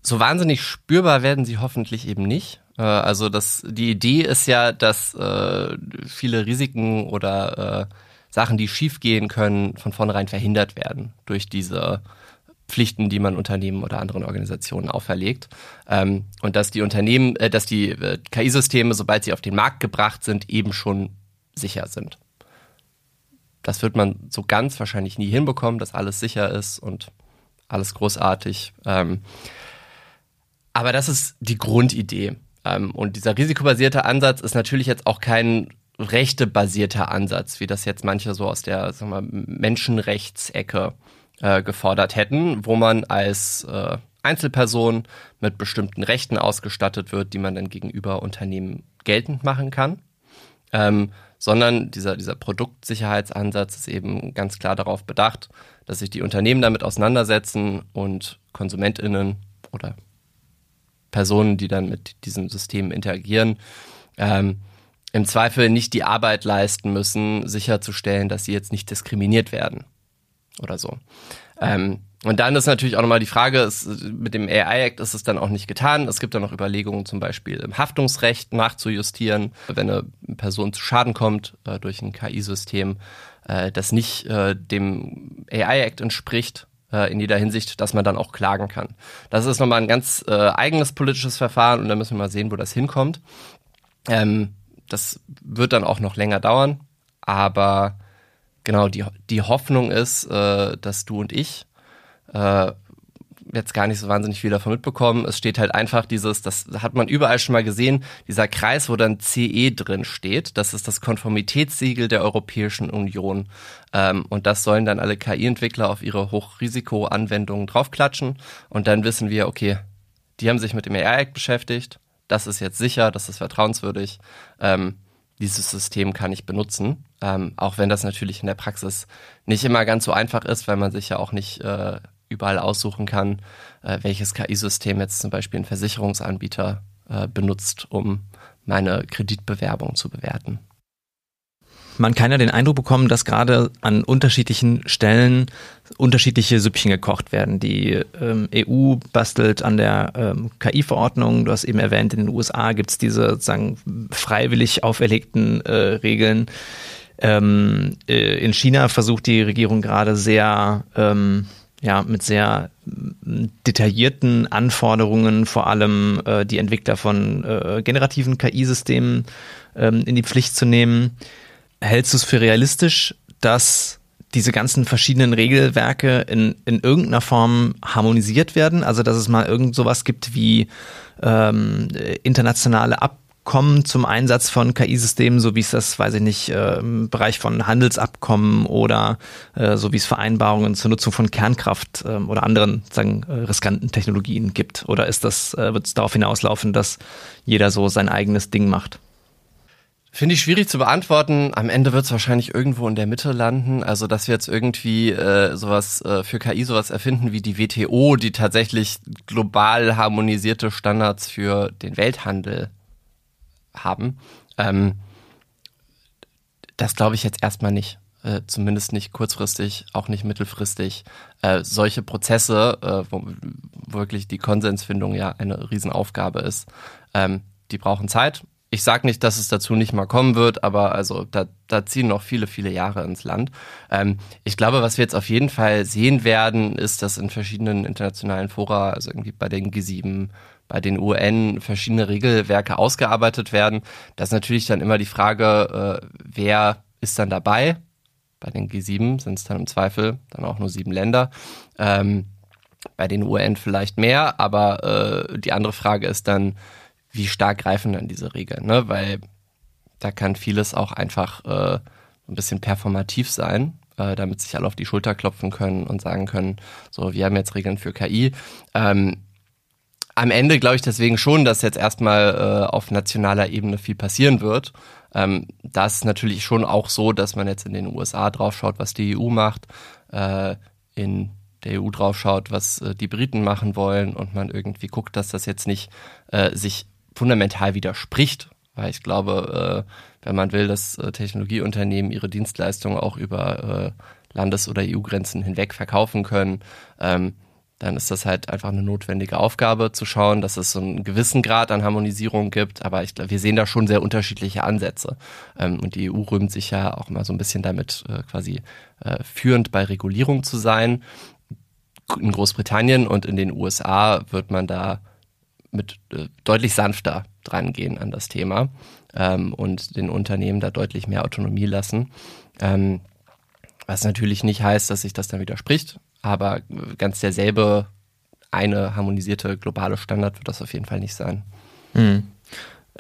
So wahnsinnig spürbar werden sie hoffentlich eben nicht. Äh, also das, die Idee ist ja, dass äh, viele Risiken oder äh, Sachen, die schiefgehen können, von vornherein verhindert werden durch diese Pflichten, die man Unternehmen oder anderen Organisationen auferlegt. Ähm, und dass die Unternehmen, dass die KI-Systeme, sobald sie auf den Markt gebracht sind, eben schon sicher sind. Das wird man so ganz wahrscheinlich nie hinbekommen, dass alles sicher ist und alles großartig. Ähm, aber das ist die Grundidee. Ähm, und dieser risikobasierte Ansatz ist natürlich jetzt auch kein rechtebasierter Ansatz, wie das jetzt manche so aus der sagen wir, Menschenrechtsecke äh, gefordert hätten, wo man als äh, Einzelperson mit bestimmten Rechten ausgestattet wird, die man dann gegenüber Unternehmen geltend machen kann. Ähm, sondern dieser, dieser Produktsicherheitsansatz ist eben ganz klar darauf bedacht, dass sich die Unternehmen damit auseinandersetzen und KonsumentInnen oder Personen, die dann mit diesem System interagieren, ähm, im Zweifel nicht die Arbeit leisten müssen, sicherzustellen, dass sie jetzt nicht diskriminiert werden oder so. Ähm, und dann ist natürlich auch nochmal die Frage, ist, mit dem AI-Act ist es dann auch nicht getan. Es gibt dann noch Überlegungen, zum Beispiel im Haftungsrecht nachzujustieren, wenn eine Person zu Schaden kommt äh, durch ein KI-System, äh, das nicht äh, dem AI-Act entspricht äh, in jeder Hinsicht, dass man dann auch klagen kann. Das ist nochmal ein ganz äh, eigenes politisches Verfahren und da müssen wir mal sehen, wo das hinkommt. Ähm, das wird dann auch noch länger dauern, aber genau, die, die Hoffnung ist, äh, dass du und ich äh, jetzt gar nicht so wahnsinnig viel davon mitbekommen. Es steht halt einfach dieses, das hat man überall schon mal gesehen, dieser Kreis, wo dann CE drin steht. Das ist das Konformitätssiegel der Europäischen Union. Ähm, und das sollen dann alle KI-Entwickler auf ihre Hochrisikoanwendungen draufklatschen. Und dann wissen wir, okay, die haben sich mit dem AI-Act beschäftigt. Das ist jetzt sicher, das ist vertrauenswürdig. Ähm, dieses System kann ich benutzen. Ähm, auch wenn das natürlich in der Praxis nicht immer ganz so einfach ist, weil man sich ja auch nicht äh, überall aussuchen kann, äh, welches KI-System jetzt zum Beispiel ein Versicherungsanbieter äh, benutzt, um meine Kreditbewerbung zu bewerten. Man kann ja den Eindruck bekommen, dass gerade an unterschiedlichen Stellen unterschiedliche Süppchen gekocht werden. Die ähm, EU bastelt an der ähm, KI-Verordnung. Du hast eben erwähnt, in den USA gibt es diese sozusagen freiwillig auferlegten äh, Regeln. Ähm, äh, in China versucht die Regierung gerade sehr ähm, ja, mit sehr mm, detaillierten Anforderungen, vor allem äh, die Entwickler von äh, generativen KI-Systemen ähm, in die Pflicht zu nehmen. Hältst du es für realistisch, dass diese ganzen verschiedenen Regelwerke in, in irgendeiner Form harmonisiert werden? Also dass es mal irgend sowas gibt wie ähm, internationale Ab kommen zum Einsatz von KI-Systemen, so wie es das, weiß ich nicht, äh, im Bereich von Handelsabkommen oder äh, so wie es Vereinbarungen zur Nutzung von Kernkraft äh, oder anderen sagen, äh, riskanten Technologien gibt? Oder ist das, wird es darauf hinauslaufen, dass jeder so sein eigenes Ding macht? Finde ich schwierig zu beantworten. Am Ende wird es wahrscheinlich irgendwo in der Mitte landen. Also, dass wir jetzt irgendwie äh, sowas äh, für KI sowas erfinden wie die WTO, die tatsächlich global harmonisierte Standards für den Welthandel haben. Ähm, das glaube ich jetzt erstmal nicht. Äh, zumindest nicht kurzfristig, auch nicht mittelfristig. Äh, solche Prozesse, äh, wo wirklich die Konsensfindung ja eine Riesenaufgabe ist, ähm, die brauchen Zeit. Ich sage nicht, dass es dazu nicht mal kommen wird, aber also da, da ziehen noch viele, viele Jahre ins Land. Ähm, ich glaube, was wir jetzt auf jeden Fall sehen werden, ist, dass in verschiedenen internationalen Fora, also irgendwie bei den G7, bei den UN verschiedene Regelwerke ausgearbeitet werden. Das ist natürlich dann immer die Frage, äh, wer ist dann dabei? Bei den G7 sind es dann im Zweifel dann auch nur sieben Länder. Ähm, bei den UN vielleicht mehr, aber äh, die andere Frage ist dann, wie stark greifen dann diese Regeln? Ne? Weil da kann vieles auch einfach äh, ein bisschen performativ sein, äh, damit sich alle auf die Schulter klopfen können und sagen können, so, wir haben jetzt Regeln für KI. Ähm, am Ende glaube ich deswegen schon, dass jetzt erstmal äh, auf nationaler Ebene viel passieren wird. Ähm, das ist natürlich schon auch so, dass man jetzt in den USA draufschaut, was die EU macht, äh, in der EU draufschaut, was äh, die Briten machen wollen und man irgendwie guckt, dass das jetzt nicht äh, sich fundamental widerspricht. Weil ich glaube, äh, wenn man will, dass äh, Technologieunternehmen ihre Dienstleistungen auch über äh, Landes- oder EU-Grenzen hinweg verkaufen können, ähm, dann ist das halt einfach eine notwendige Aufgabe zu schauen, dass es so einen gewissen Grad an Harmonisierung gibt. Aber ich glaube, wir sehen da schon sehr unterschiedliche Ansätze. Ähm, und die EU rühmt sich ja auch immer so ein bisschen damit, äh, quasi äh, führend bei Regulierung zu sein. In Großbritannien und in den USA wird man da mit äh, deutlich sanfter dran gehen an das Thema ähm, und den Unternehmen da deutlich mehr Autonomie lassen. Ähm, was natürlich nicht heißt, dass sich das dann widerspricht, aber ganz derselbe eine harmonisierte globale Standard wird das auf jeden Fall nicht sein. Mhm.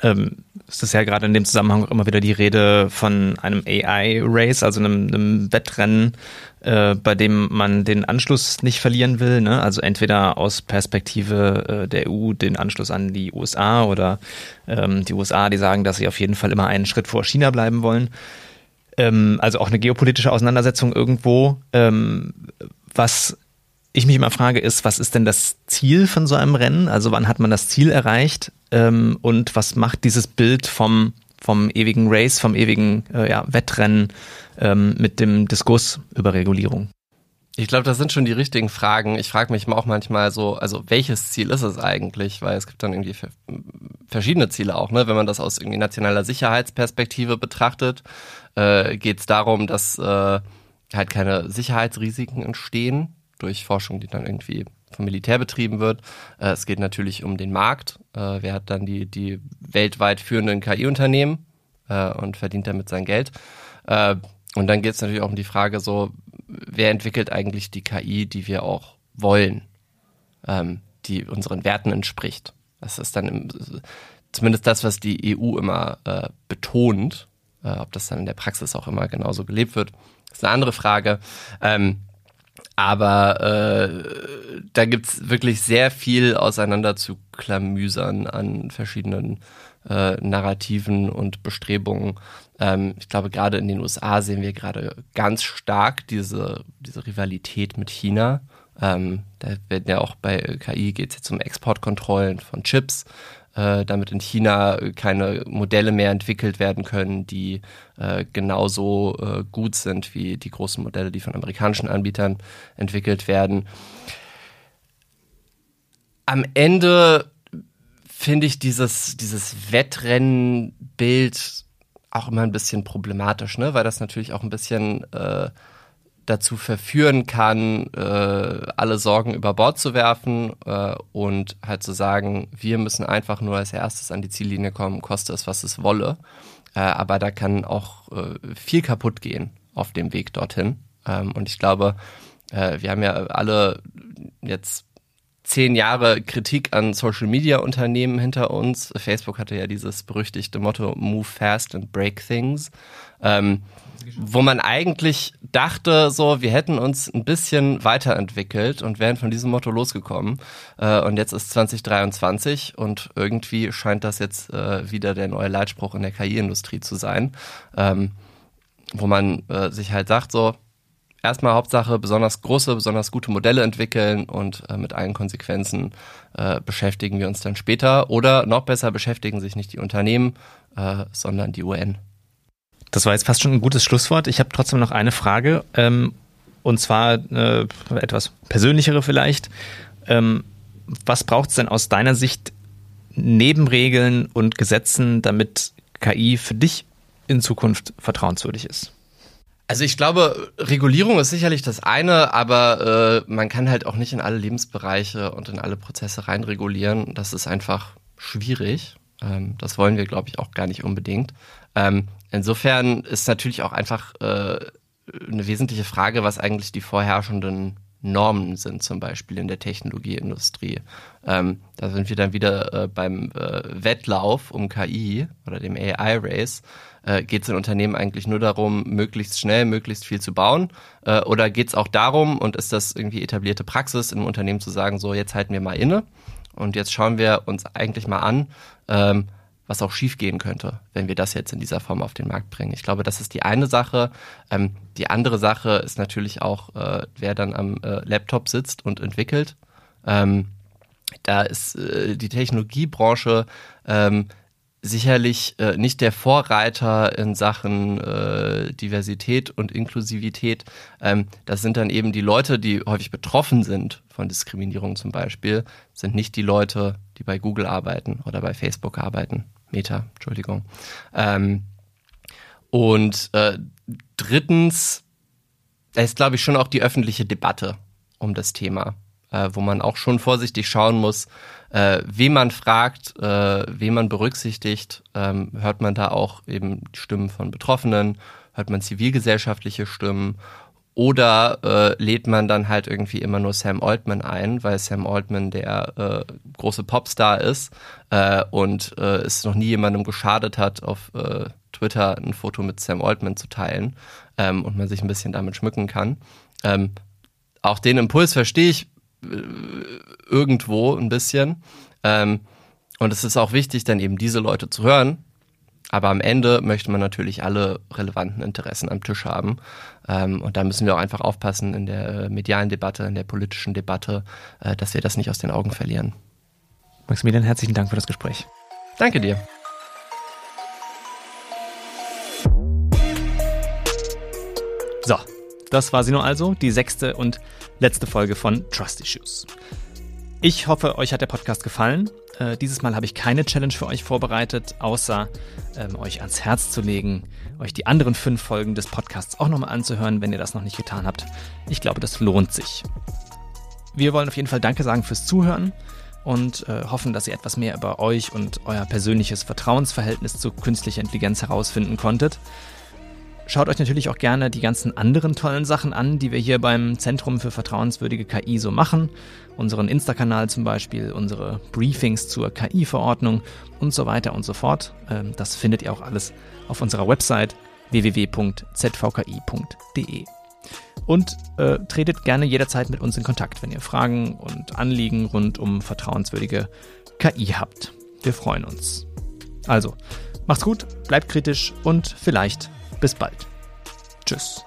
Ähm, es ist ja gerade in dem Zusammenhang auch immer wieder die Rede von einem AI-Race, also einem, einem Wettrennen, äh, bei dem man den Anschluss nicht verlieren will. Ne? Also entweder aus Perspektive äh, der EU den Anschluss an die USA oder ähm, die USA, die sagen, dass sie auf jeden Fall immer einen Schritt vor China bleiben wollen. Ähm, also auch eine geopolitische Auseinandersetzung irgendwo. Was ich mich immer frage, ist, was ist denn das Ziel von so einem Rennen? Also wann hat man das Ziel erreicht? Ähm, und was macht dieses Bild vom, vom ewigen Race, vom ewigen äh, ja, Wettrennen ähm, mit dem Diskurs über Regulierung? Ich glaube, das sind schon die richtigen Fragen. Ich frage mich auch manchmal so, also welches Ziel ist es eigentlich? Weil es gibt dann irgendwie verschiedene Ziele auch, ne? Wenn man das aus irgendwie nationaler Sicherheitsperspektive betrachtet, äh, geht es darum, dass äh, halt keine Sicherheitsrisiken entstehen durch Forschung, die dann irgendwie vom Militär betrieben wird. Äh, es geht natürlich um den Markt. Äh, wer hat dann die, die weltweit führenden KI-Unternehmen äh, und verdient damit sein Geld. Äh, und dann geht es natürlich auch um die Frage so, wer entwickelt eigentlich die KI, die wir auch wollen, ähm, die unseren Werten entspricht. Das ist dann im, zumindest das, was die EU immer äh, betont. Äh, ob das dann in der Praxis auch immer genauso gelebt wird, ist eine andere Frage. Ähm, aber äh, da gibt's wirklich sehr viel auseinander zu klamüsern an verschiedenen äh, Narrativen und Bestrebungen. Ähm, ich glaube, gerade in den USA sehen wir gerade ganz stark diese, diese Rivalität mit China. Ähm, da werden ja auch bei KI geht es jetzt um Exportkontrollen von Chips äh, damit in China keine Modelle mehr entwickelt werden können, die äh, genauso äh, gut sind wie die großen Modelle, die von amerikanischen Anbietern entwickelt werden. Am Ende finde ich dieses, dieses Wettrennenbild auch immer ein bisschen problematisch, ne? weil das natürlich auch ein bisschen äh, dazu verführen kann, äh, alle Sorgen über Bord zu werfen äh, und halt zu sagen, wir müssen einfach nur als erstes an die Ziellinie kommen, koste es, was es wolle. Äh, aber da kann auch äh, viel kaputt gehen auf dem Weg dorthin. Ähm, und ich glaube, äh, wir haben ja alle jetzt zehn Jahre Kritik an Social Media Unternehmen hinter uns. Facebook hatte ja dieses berüchtigte Motto Move fast and break things. Ähm, wo man eigentlich dachte, so, wir hätten uns ein bisschen weiterentwickelt und wären von diesem Motto losgekommen. Äh, und jetzt ist 2023 und irgendwie scheint das jetzt äh, wieder der neue Leitspruch in der KI-Industrie zu sein, ähm, wo man äh, sich halt sagt, so, erstmal Hauptsache besonders große, besonders gute Modelle entwickeln und äh, mit allen Konsequenzen äh, beschäftigen wir uns dann später. Oder noch besser beschäftigen sich nicht die Unternehmen, äh, sondern die UN. Das war jetzt fast schon ein gutes Schlusswort. Ich habe trotzdem noch eine Frage, ähm, und zwar äh, etwas persönlichere vielleicht. Ähm, was braucht es denn aus deiner Sicht neben Regeln und Gesetzen, damit KI für dich in Zukunft vertrauenswürdig ist? Also ich glaube, Regulierung ist sicherlich das eine, aber äh, man kann halt auch nicht in alle Lebensbereiche und in alle Prozesse reinregulieren. Das ist einfach schwierig. Ähm, das wollen wir, glaube ich, auch gar nicht unbedingt. Ähm, insofern ist natürlich auch einfach äh, eine wesentliche Frage, was eigentlich die vorherrschenden Normen sind, zum Beispiel in der Technologieindustrie. Ähm, da sind wir dann wieder äh, beim äh, Wettlauf um KI oder dem AI-Race. Äh, geht es in Unternehmen eigentlich nur darum, möglichst schnell, möglichst viel zu bauen? Äh, oder geht es auch darum, und ist das irgendwie etablierte Praxis im Unternehmen zu sagen, so jetzt halten wir mal inne und jetzt schauen wir uns eigentlich mal an, ähm, was auch schiefgehen könnte, wenn wir das jetzt in dieser Form auf den Markt bringen. Ich glaube, das ist die eine Sache. Ähm, die andere Sache ist natürlich auch, äh, wer dann am äh, Laptop sitzt und entwickelt. Ähm, da ist äh, die Technologiebranche ähm, sicherlich äh, nicht der Vorreiter in Sachen äh, Diversität und Inklusivität. Ähm, das sind dann eben die Leute, die häufig betroffen sind von Diskriminierung zum Beispiel, sind nicht die Leute, die bei Google arbeiten oder bei Facebook arbeiten. Meta, Entschuldigung. Ähm, und äh, drittens, ist, glaube ich, schon auch die öffentliche Debatte um das Thema, äh, wo man auch schon vorsichtig schauen muss, äh, wen man fragt, äh, wen man berücksichtigt. Ähm, hört man da auch eben Stimmen von Betroffenen, hört man zivilgesellschaftliche Stimmen oder äh, lädt man dann halt irgendwie immer nur Sam Altman ein, weil Sam Altman der äh, große Popstar ist äh, und äh, es noch nie jemandem geschadet hat, auf äh, Twitter ein Foto mit Sam Altman zu teilen ähm, und man sich ein bisschen damit schmücken kann. Ähm, auch den Impuls verstehe ich äh, irgendwo ein bisschen. Ähm, und es ist auch wichtig, dann eben diese Leute zu hören, aber am Ende möchte man natürlich alle relevanten Interessen am Tisch haben. Ähm, und da müssen wir auch einfach aufpassen in der äh, medialen Debatte, in der politischen Debatte, äh, dass wir das nicht aus den Augen verlieren. Maximilian, herzlichen Dank für das Gespräch. Danke dir. So, das war sie nur also, die sechste und letzte Folge von Trust Issues. Ich hoffe, euch hat der Podcast gefallen. Äh, dieses Mal habe ich keine Challenge für euch vorbereitet, außer ähm, euch ans Herz zu legen, euch die anderen fünf Folgen des Podcasts auch nochmal anzuhören, wenn ihr das noch nicht getan habt. Ich glaube, das lohnt sich. Wir wollen auf jeden Fall Danke sagen fürs Zuhören und äh, hoffen, dass ihr etwas mehr über euch und euer persönliches Vertrauensverhältnis zu künstlicher Intelligenz herausfinden konntet. Schaut euch natürlich auch gerne die ganzen anderen tollen Sachen an, die wir hier beim Zentrum für vertrauenswürdige KI so machen. Unseren Insta-Kanal zum Beispiel, unsere Briefings zur KI-Verordnung und so weiter und so fort. Ähm, das findet ihr auch alles auf unserer Website www.zvki.de. Und äh, tretet gerne jederzeit mit uns in Kontakt, wenn ihr Fragen und Anliegen rund um vertrauenswürdige KI habt. Wir freuen uns. Also, macht's gut, bleibt kritisch und vielleicht bis bald. Tschüss.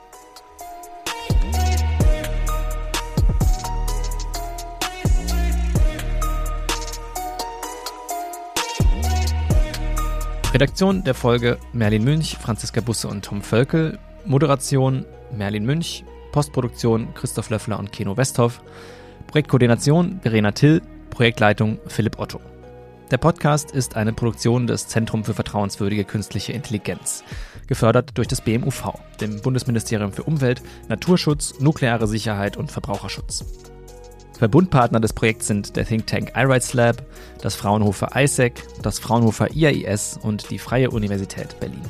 Redaktion der Folge Merlin Münch, Franziska Busse und Tom Völkel. Moderation Merlin Münch. Postproduktion Christoph Löffler und Keno Westhoff. Projektkoordination Verena Till. Projektleitung Philipp Otto. Der Podcast ist eine Produktion des Zentrum für vertrauenswürdige künstliche Intelligenz gefördert durch das BMUV, dem Bundesministerium für Umwelt, Naturschutz, nukleare Sicherheit und Verbraucherschutz. Verbundpartner des Projekts sind der Think Tank iRights Lab, das Fraunhofer ISEC, das Fraunhofer IAIS und die Freie Universität Berlin.